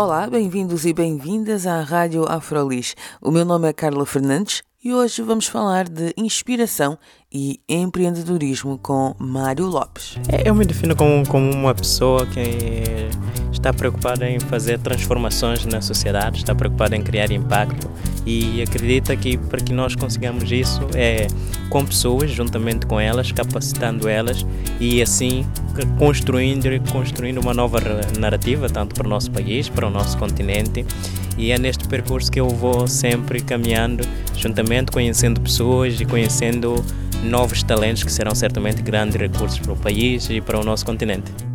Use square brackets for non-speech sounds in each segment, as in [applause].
Olá, bem-vindos e bem-vindas à Rádio Afrolis. O meu nome é Carla Fernandes e hoje vamos falar de inspiração e empreendedorismo com Mário Lopes. É, eu me defino como, como uma pessoa que está preocupada em fazer transformações na sociedade, está preocupada em criar impacto e acredita que para que nós consigamos isso é com pessoas, juntamente com elas, capacitando elas e assim construindo construindo uma nova narrativa tanto para o nosso país, para o nosso continente e é neste percurso que eu vou sempre caminhando juntamente conhecendo pessoas e conhecendo novos talentos que serão certamente grandes recursos para o país e para o nosso continente.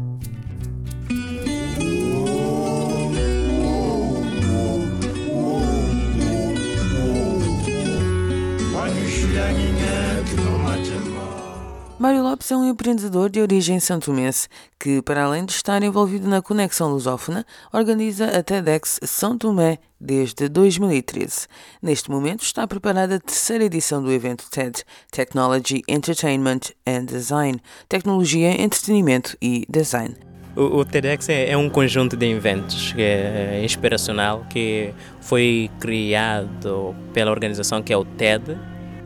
Lopes é um empreendedor de origem santomense que, para além de estar envolvido na conexão lusófona, organiza a TEDx São Tomé desde 2013. Neste momento está preparada a terceira edição do evento TED Technology, Entertainment and Design Tecnologia, Entretenimento e Design. O, TEDx é, é, um conjunto de eventos que é inspiracional que foi criado pela organização que é o TED,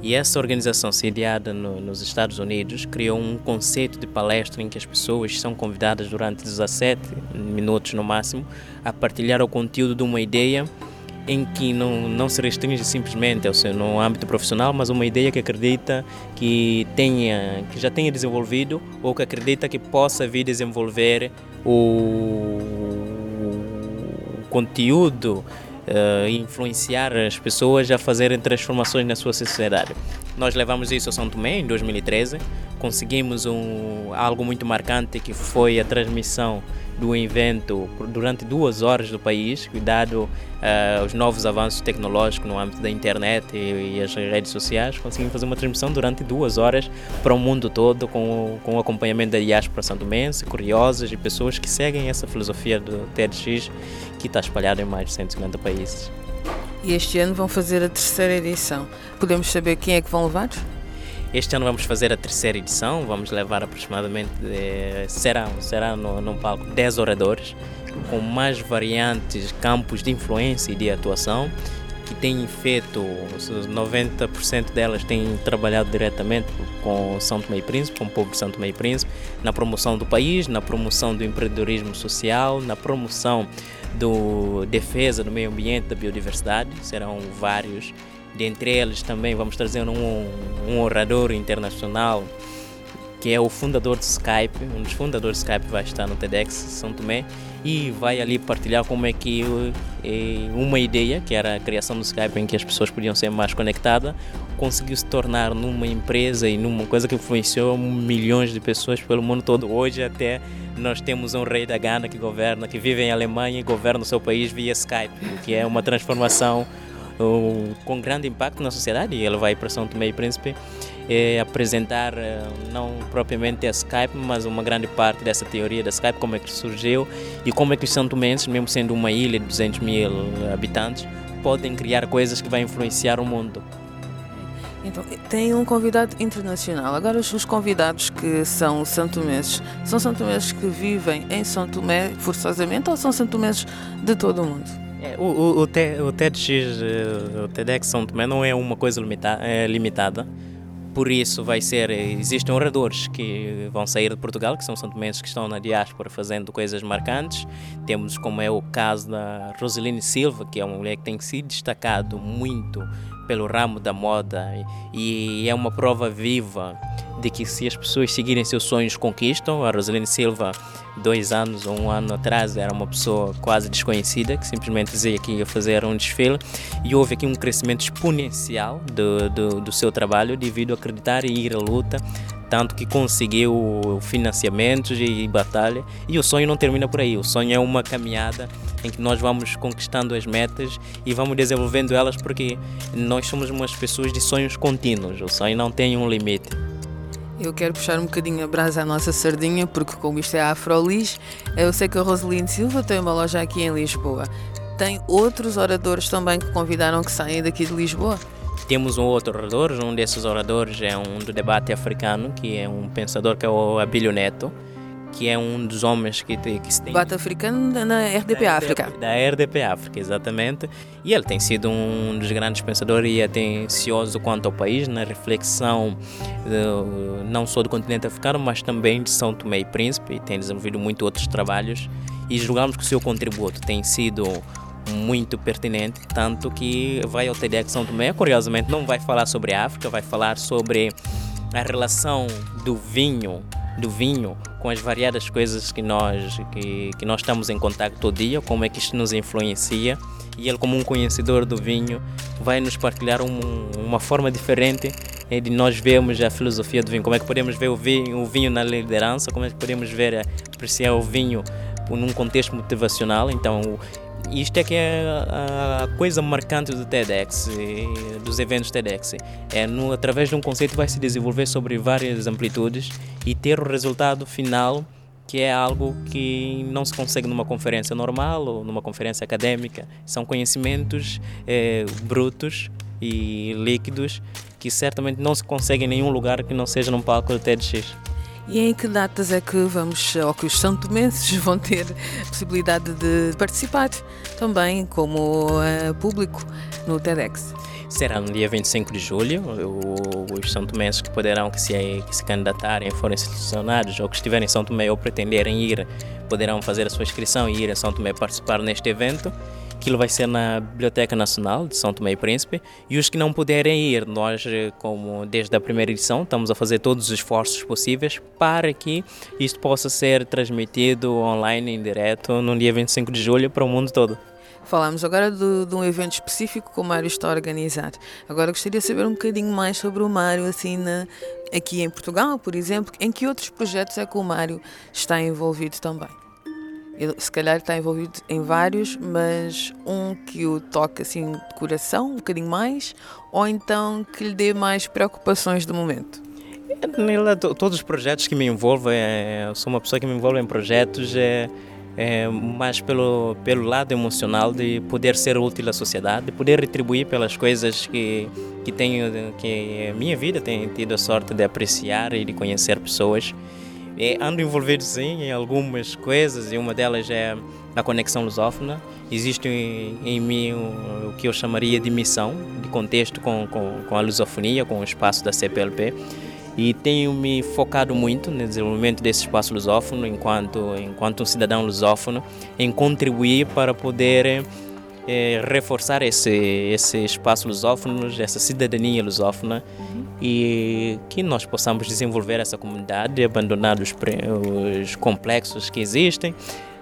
e essa organização, sediada no, nos Estados Unidos, criou um conceito de palestra em que as pessoas são convidadas durante 17 minutos no máximo a partilhar o conteúdo de uma ideia em que não, não se restringe simplesmente ao seu no âmbito profissional, mas uma ideia que acredita que tenha que já tenha desenvolvido ou que acredita que possa vir desenvolver o, o conteúdo uh, influenciar as pessoas a fazerem transformações na sua sociedade. Nós levamos isso a São Tomé em 2013, conseguimos um, algo muito marcante que foi a transmissão do evento durante duas horas do país, dado uh, os novos avanços tecnológicos no âmbito da internet e, e, as redes sociais, conseguimos fazer uma transmissão durante duas horas para o mundo todo, com, com o acompanhamento da diáspora santomense, curiosos e pessoas que seguem essa filosofia do TEDx, que está espalhada em mais de 150 países. E este ano vão fazer a terceira edição. Podemos saber quem é que vão levar? Este ano vamos fazer a terceira edição, vamos levar aproximadamente, será, será no, num palco 10 oradores, com mais variantes campos de influência e de atuação, que têm feito, 90% delas têm trabalhado diretamente com São Tomé e Príncipe, com o povo de São Tomé e Príncipe, na promoção do país, na promoção do empreendedorismo social, na promoção do defesa do meio ambiente, da biodiversidade, serão vários Dentre eles também vamos trazer um, um orador internacional que é o fundador do Skype, um dos fundadores do Skype vai estar no TEDx São Tomé e vai ali partilhar como é que eh, uma ideia, que era a criação do Skype em que as pessoas podiam ser mais conectadas, conseguiu se tornar numa empresa e numa coisa que influenciou milhões de pessoas pelo mundo todo. Hoje até nós temos um rei da Gana que governa, que vive em Alemanha e governa o seu país via Skype, o que é uma transformação com grande impacto na sociedade e ele vai para São Tomé e Príncipe é, apresentar eh, não propriamente a Skype, mas uma grande parte dessa teoria da Skype, como é que surgiu e como é que os São Tomenses, mesmo sendo uma ilha de 200 mil habitantes, podem criar coisas que vão influenciar o mundo. Então, tem um convidado internacional. Agora, os, convidados que são santomenses, são santomenses que vivem em São Tomé forçosamente ou são santomenses de todo o mundo? É, o, o, o, TEDx, eh, o TEDx São Tomé não é uma coisa limita, é, limitada, por isso vai ser, existem oradores que vão sair de Portugal, que são São Tomenses que estão na diáspora fazendo coisas marcantes. Temos como é o caso da Roseline Silva, que é uma mulher que tem se destacado muito pelo ramo da moda e é uma prova viva de que se as pessoas seguirem seus sonhos conquistam. A Rosaline Silva, dois anos ou um ano atrás, era uma pessoa quase desconhecida que simplesmente dizia que ia fazer um desfile e houve aqui um crescimento exponencial do, do, do seu trabalho devido a acreditar e ir à luta tanto que conseguiu financiamentos e batalha. E o sonho não termina por aí. O sonho é uma caminhada em que nós vamos conquistando as metas e vamos desenvolvendo elas porque nós somos umas pessoas de sonhos contínuos. O sonho não tem um limite. Eu quero puxar um bocadinho a brasa à nossa sardinha, porque como isto é Afrolis, eu sei que a Roseline Silva tem uma loja aqui em Lisboa. Tem outros oradores também que convidaram que saem daqui de Lisboa? Temos um outro orador, um desses oradores é um do debate africano, que é um pensador que é o Abílio Neto, que é um dos homens que, te, que se tem... Debate africano na RDP da África. Da RDP África, exatamente. E ele tem sido um dos grandes pensadores e atencioso quanto ao país, na reflexão não só do continente africano, mas também de São Tomé e Príncipe, e tem desenvolvido muito outros trabalhos. E julgamos que o seu contributo tem sido muito pertinente, tanto que vai ao TEDx São Tomé, curiosamente não vai falar sobre a África, vai falar sobre a relação do vinho, do vinho com as variadas coisas que nós que, que nós estamos em contato todo dia, como é que isto nos influencia. E ele, como um conhecedor do vinho, vai nos partilhar um, uma forma diferente de nós vermos a filosofia do vinho, como é que podemos ver o vinho, o vinho na liderança, como é que podemos ver apreciar o vinho num contexto motivacional. Então, isto é que é a coisa marcante do TEDx, dos eventos TEDx. É no, através de um conceito vai se desenvolver sobre várias amplitudes e ter o resultado final que é algo que não se consegue numa conferência normal ou numa conferência acadêmica. São conhecimentos é, brutos e líquidos que certamente não se consegue em nenhum lugar que não seja num palco do TEDx. E em que datas é que vamos, ou que os santomenses [laughs] vão ter possibilidade de participar também como uh, público no TEDx? Será no dia 25 de julho. Os São Tomenses que poderão que se, que se candidatarem, forem selecionados ou que estiverem em São Tomé ou pretenderem ir, poderão fazer a sua inscrição e ir a São Tomé participar neste evento. Aquilo vai ser na Biblioteca Nacional de São Tomé e Príncipe. E os que não puderem ir, nós, como desde a primeira edição, estamos a fazer todos os esforços possíveis para que isto possa ser transmitido online, em direto, no dia 25 de julho para o mundo todo. Falámos agora de, de, um evento específico que o Mário está a organizar. Agora gostaria de saber um bocadinho mais sobre o Mário, assim, na, aqui em Portugal, por exemplo. Em que outros projetos é que o Mário está envolvido também? Ele, se calhar está envolvido em vários, mas um que o toque assim de coração, um bocadinho mais, ou então que lhe dê mais preocupações do momento? Todos os projetos que me envolvem, é, sou uma pessoa que me envolve em projetos, é, é, pelo, pelo lado emocional de poder ser útil à sociedade, de poder retribuir pelas coisas que, que tenho, que a minha vida tem tido a sorte de apreciar e de conhecer pessoas. Ando envolvido sim em algumas coisas e uma delas é a conexão lusófona. Existe em, em mim o, o, que eu chamaria de missão, de contexto com, com, com a lusofonia, com o espaço da CPLP e tenho me focado muito no desenvolvimento desse espaço lusófono enquanto enquanto um cidadão lusófono em contribuir para poder é, reforçar esse esse espaço lusófono essa cidadania lusófona e que nós possamos desenvolver essa comunidade, abandonar os, os complexos que existem,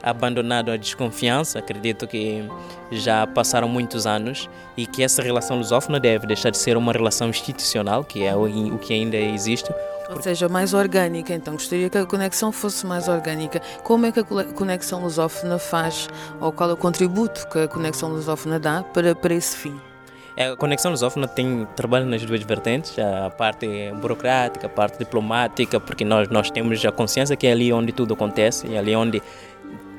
abandonado a desconfiança. Acredito que já passaram muitos anos e que essa relação lusófona deve deixar de ser uma relação institucional, que é o que ainda existe. Ou seja, mais orgânica. Então, gostaria que a conexão fosse mais orgânica. Como é que a conexão lusófona faz, ou qual é o contributo que a conexão lusófona dá para, para esse fim? É, a Conexão Lusófona tem trabalho nas duas vertentes, a parte burocrática, a parte diplomática, porque nós, nós temos a consciência que é ali onde tudo acontece, e ali onde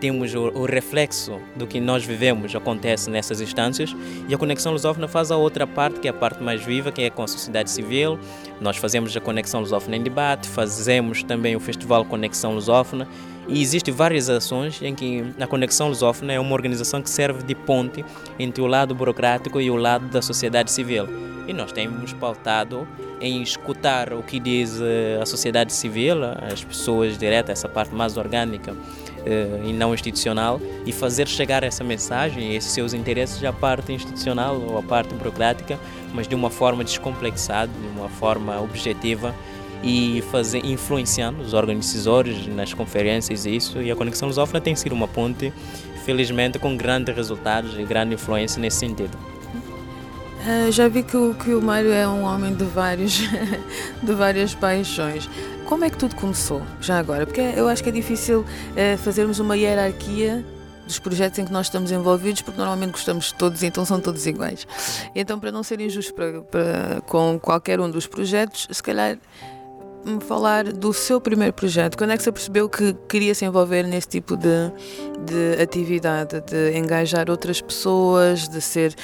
temos o, o, reflexo do que nós vivemos acontece nessas instâncias e a Conexão Lusófona faz a outra parte, que é a parte mais viva, que é com a sociedade civil. Nós fazemos a Conexão Lusófona em debate, fazemos também o Festival Conexão Lusófona e existem várias ações em que a Conexão Lusófona é uma organização que serve de ponte entre o lado burocrático e o lado da sociedade civil. E nós temos pautado em escutar o que diz eh, a sociedade civil, as pessoas diretas, essa parte mais orgânica e não institucional, e fazer chegar essa mensagem esses seus interesses à parte institucional ou à parte burocrática, mas de uma forma descomplexada, de uma forma objetiva e fazer, influenciando os órgãos decisores nas conferências e isso. E a Conexão Lusófona tem sido uma ponte, felizmente, com grandes resultados e grande influência nesse sentido. Uh, já vi que o, que o Mário é um homem de, vários, [laughs] de várias paixões. Como é que tudo começou, já agora? Porque eu acho que é difícil uh, fazermos uma hierarquia dos projetos em que nós estamos envolvidos, porque normalmente gostamos de todos, então são todos iguais. Então, para não ser injusto para, para, com qualquer um dos projetos, se calhar me falar do seu primeiro projeto. Quando é que você percebeu que queria se envolver nesse tipo de, de atividade, de engajar outras pessoas, de ser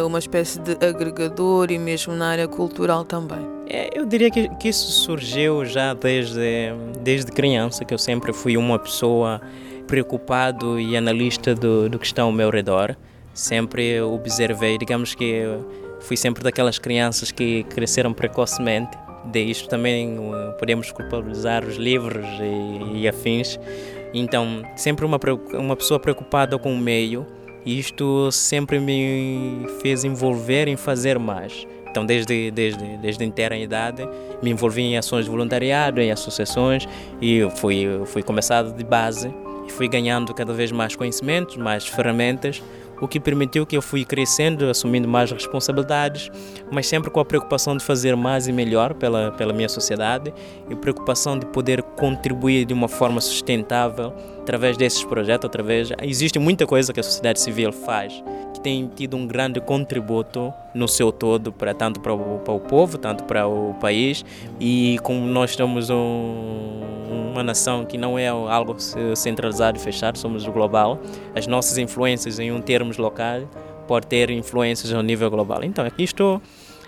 uh, uma espécie de agregador e mesmo na área cultural também? É, eu diria que, que isso surgiu já desde, desde criança, que eu sempre fui uma pessoa preocupado e analista do, do que está ao meu redor. Sempre observei, digamos que fui sempre daquelas crianças que cresceram precocemente de isto também uh, podemos culpabilizar os livros e, e afins. Então, sempre uma, uma pessoa preocupada com o meio, isto sempre me fez envolver em fazer mais. Então, desde, desde, desde inteira idade, me envolvi em ações de voluntariado, em associações, e fui, fui começado de base, e fui ganhando cada vez mais conhecimentos, mais ferramentas, o que permitiu que eu fui crescendo, assumindo mais responsabilidades, mas sempre com a preocupação de fazer mais e melhor pela, pela minha sociedade e preocupação de poder contribuir de uma forma sustentável através desses projetos, através existe muita coisa que a sociedade civil faz tem tido um grande contributo no seu todo para tanto para o, para o povo, tanto para o país e como nós somos um uma nação que não é algo centralizado e fechado, somos global. As nossas influências em um termos local podem ter influências ao nível global. Então, isto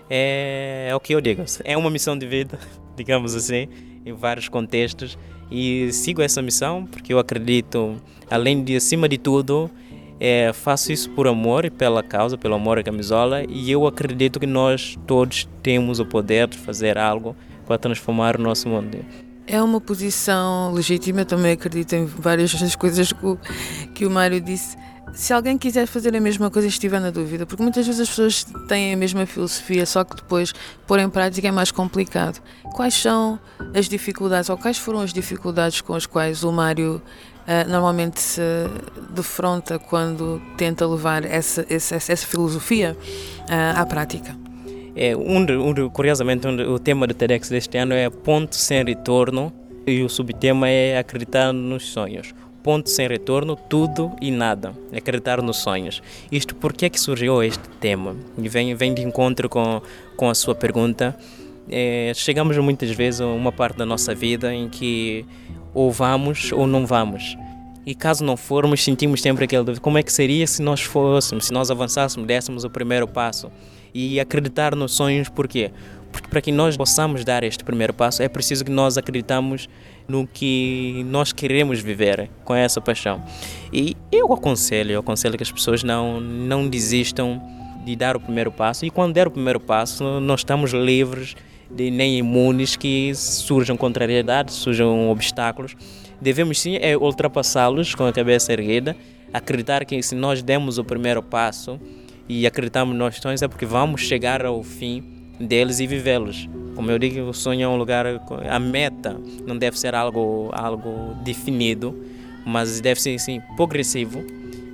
é, é o que eu digo. É uma missão de vida, [laughs] digamos assim, em vários contextos. E sigo essa missão porque eu acredito, além de, acima de tudo, é, faço isso por amor e pela causa, pelo amor à camisola, e eu acredito que nós todos temos o poder de fazer algo para transformar o nosso mundo. É uma posição legítima, também acredito em várias das coisas que o, que o Mário disse. Se alguém quiser fazer a mesma coisa e estiver na dúvida, porque muitas vezes as pessoas têm a mesma filosofia, só que depois pôr em prática é mais complicado. Quais são as dificuldades, ou quais foram as dificuldades com as quais o Mário uh, normalmente se defronta quando tenta levar essa, essa, essa filosofia uh, à prática? É, um, um, curiosamente, um, o tema do TEDx deste ano é Ponto Sem Retorno e o subtema é Acreditar nos Sonhos. Ponto sem retorno, tudo e nada. Acreditar nos sonhos. Isto, por que é que surgiu este tema? E vem, vem de encontro com, com a sua pergunta. É, chegamos muitas vezes a uma parte da nossa vida em que ou vamos ou não vamos. E caso não formos, sentimos sempre aquele dúvida: como é que seria se nós fôssemos, se nós avançássemos, dessemos o primeiro passo? e acreditar nos sonhos, porquê? Porque para que nós possamos dar este primeiro passo é preciso que nós acreditamos no que nós queremos viver com essa paixão. E eu aconselho, eu aconselho que as pessoas não, não desistam de dar o primeiro passo e quando der o primeiro passo nós estamos livres de nem imunes que surjam contrariedades, surjam obstáculos. Devemos sim é ultrapassá-los com a cabeça erguida, acreditar que se nós demos o primeiro passo, e acreditamos nos sonhos é porque vamos chegar ao fim deles e vivê-los. Como eu digo, o sonho é um lugar, a meta não deve ser algo, algo definido, mas deve ser sim progressivo.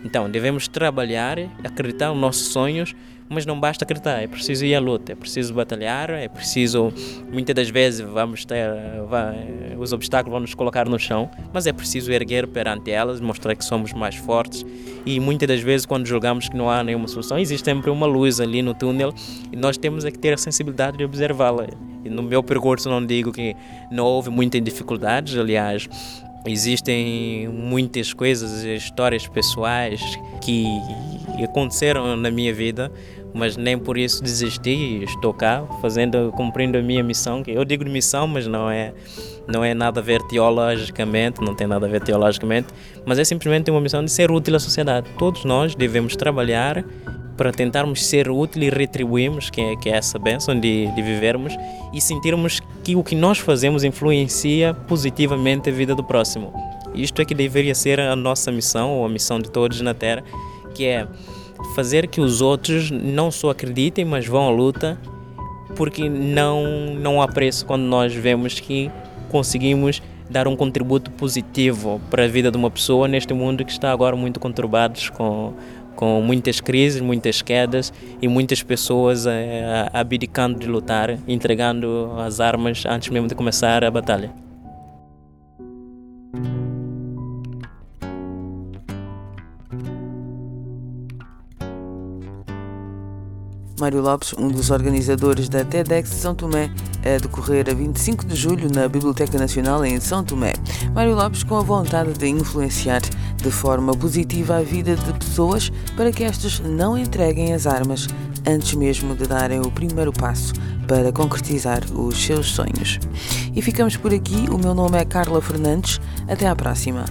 Então, devemos trabalhar, acreditar nos nossos sonhos mas não basta acreditar, é preciso ir à luta, é preciso batalhar, é preciso. Muitas das vezes vamos ter. Vai, os obstáculos vão nos colocar no chão, mas é preciso erguer perante elas, mostrar que somos mais fortes. E muitas das vezes, quando julgamos que não há nenhuma solução, existe sempre uma luz ali no túnel e nós temos é que ter a sensibilidade de observá-la. No meu percurso, não digo que não houve muitas dificuldades, aliás, Existem muitas coisas, histórias pessoais que aconteceram na minha vida, mas nem por isso desisti. Estou cá fazendo, cumprindo a minha missão. Eu digo missão, mas não é, não é nada a ver teologicamente, não tem nada a ver teologicamente, mas é simplesmente uma missão de ser útil à sociedade. Todos nós devemos trabalhar para tentarmos ser útil e retribuirmos, que é, que é essa bênção de, de vivermos e sentirmos que o que nós fazemos influencia positivamente a vida do próximo. Isto é que deveria ser a nossa missão, ou a missão de todos na Terra, que é fazer que os outros não só acreditem, mas vão à luta, porque não, não há preço quando nós vemos que conseguimos dar um contributo positivo para a vida de uma pessoa neste mundo que está agora muito conturbado com com muitas crises, muitas quedas e muitas pessoas é, abdicando de lutar, entregando as armas antes mesmo de começar a batalha. Mário Lopes, um dos organizadores da TEDx São Tomé, a decorrer a 25 de julho na Biblioteca Nacional em São Tomé. Mário Lopes com a vontade de influenciar de forma positiva a vida de pessoas para que estas não entreguem as armas antes mesmo de darem o primeiro passo para concretizar os seus sonhos. E ficamos por aqui. O meu nome é Carla Fernandes. Até à próxima.